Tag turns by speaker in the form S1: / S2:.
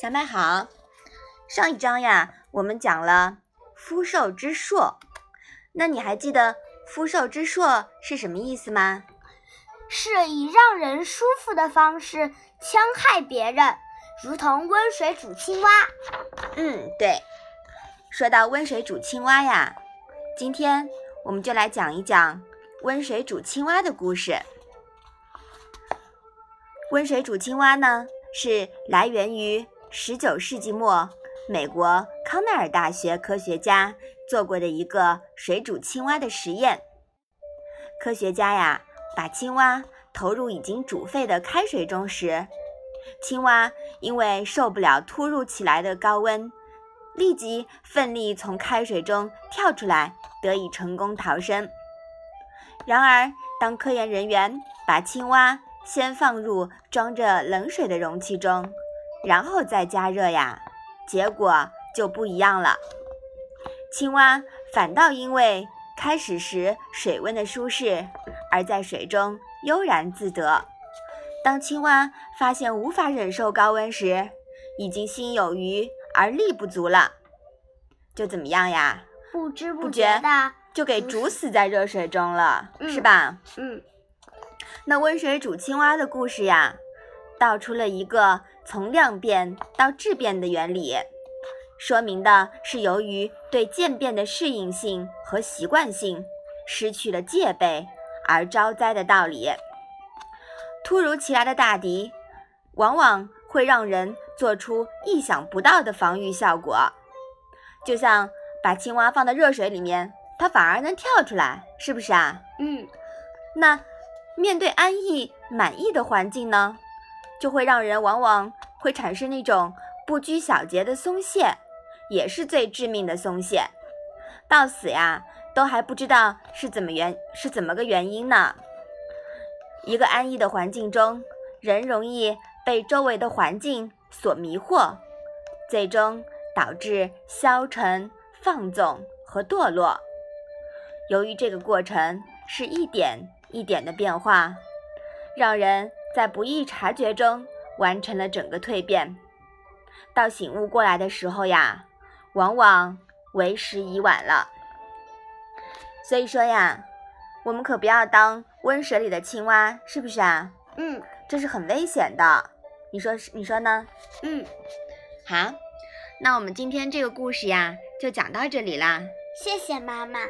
S1: 小麦好，上一章呀，我们讲了肤受之硕，那你还记得肤受之硕是什么意思吗？
S2: 是以让人舒服的方式戕害别人，如同温水煮青蛙。
S1: 嗯，对。说到温水煮青蛙呀，今天我们就来讲一讲温水煮青蛙的故事。温水煮青蛙呢，是来源于十九世纪末美国康奈尔大学科学家做过的一个水煮青蛙的实验。科学家呀，把青蛙投入已经煮沸的开水中时，青蛙因为受不了突如其来的高温。立即奋力从开水中跳出来，得以成功逃生。然而，当科研人员把青蛙先放入装着冷水的容器中，然后再加热呀，结果就不一样了。青蛙反倒因为开始时水温的舒适，而在水中悠然自得。当青蛙发现无法忍受高温时，已经心有余。而力不足了，就怎么样呀？
S2: 不知
S1: 不
S2: 觉的
S1: 就给煮死在热水中了，是吧？
S2: 嗯。
S1: 那温水煮青蛙的故事呀，道出了一个从量变到质变的原理，说明的是由于对渐变的适应性和习惯性失去了戒备而招灾的道理。突如其来的大敌，往往会让人。做出意想不到的防御效果，就像把青蛙放到热水里面，它反而能跳出来，是不是啊？
S2: 嗯。
S1: 那面对安逸满意的环境呢，就会让人往往会产生那种不拘小节的松懈，也是最致命的松懈，到死呀都还不知道是怎么原是怎么个原因呢？一个安逸的环境中，人容易被周围的环境。所迷惑，最终导致消沉、放纵和堕落。由于这个过程是一点一点的变化，让人在不易察觉中完成了整个蜕变。到醒悟过来的时候呀，往往为时已晚了。所以说呀，我们可不要当温水里的青蛙，是不是啊？
S2: 嗯，
S1: 这是很危险的。你说是？你说呢？
S2: 嗯，
S1: 好，那我们今天这个故事呀，就讲到这里啦。
S2: 谢谢妈妈。